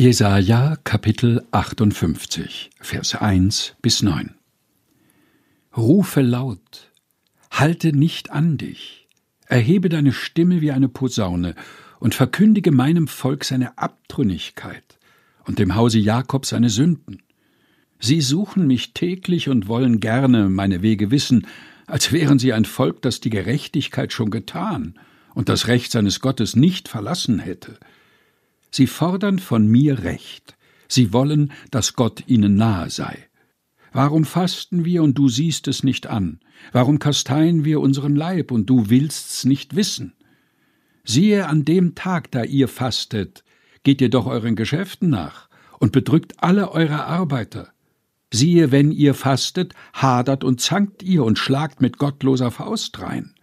Jesaja Kapitel 58, Vers 1 bis 9 Rufe laut, halte nicht an dich, erhebe deine Stimme wie eine Posaune und verkündige meinem Volk seine Abtrünnigkeit und dem Hause Jakob seine Sünden. Sie suchen mich täglich und wollen gerne meine Wege wissen, als wären sie ein Volk, das die Gerechtigkeit schon getan und das Recht seines Gottes nicht verlassen hätte. Sie fordern von mir Recht. Sie wollen, dass Gott ihnen nahe sei. Warum fasten wir und du siehst es nicht an? Warum kasteien wir unseren Leib und du willst's nicht wissen? Siehe, an dem Tag, da ihr fastet, geht ihr doch euren Geschäften nach und bedrückt alle eure Arbeiter. Siehe, wenn ihr fastet, hadert und zankt ihr und schlagt mit gottloser Faust rein.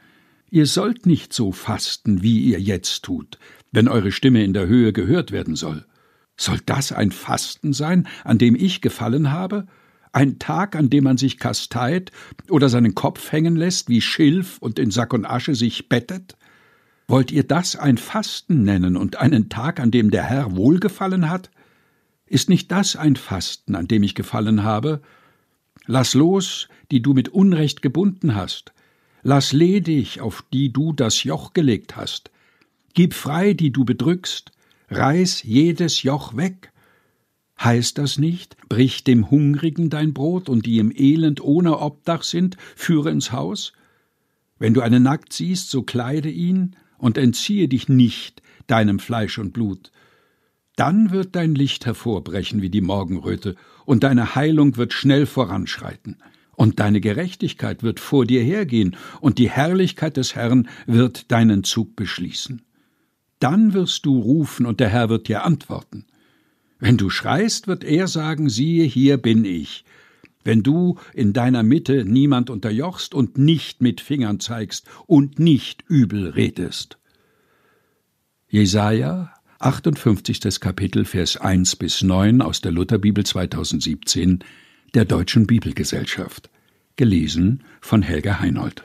Ihr sollt nicht so fasten, wie ihr jetzt tut, wenn eure Stimme in der Höhe gehört werden soll. Soll das ein Fasten sein, an dem ich gefallen habe? Ein Tag, an dem man sich kasteit oder seinen Kopf hängen lässt, wie Schilf und in Sack und Asche sich bettet? Wollt ihr das ein Fasten nennen und einen Tag, an dem der Herr wohlgefallen hat? Ist nicht das ein Fasten, an dem ich gefallen habe? Lass los, die du mit Unrecht gebunden hast. Lass ledig, auf die du das Joch gelegt hast. Gib frei, die du bedrückst, reiß jedes Joch weg. Heißt das nicht, brich dem Hungrigen dein Brot und die im Elend ohne Obdach sind, führe ins Haus? Wenn du einen nackt siehst, so kleide ihn und entziehe dich nicht deinem Fleisch und Blut. Dann wird dein Licht hervorbrechen wie die Morgenröte, und deine Heilung wird schnell voranschreiten, und deine Gerechtigkeit wird vor dir hergehen, und die Herrlichkeit des Herrn wird deinen Zug beschließen. Dann wirst du rufen, und der Herr wird dir antworten. Wenn du schreist, wird er sagen, siehe, hier bin ich. Wenn du in deiner Mitte niemand unterjochst und nicht mit Fingern zeigst und nicht übel redest. Jesaja, 58. Kapitel, Vers 1 bis 9 aus der Lutherbibel 2017 der Deutschen Bibelgesellschaft. Gelesen von Helga Heinold.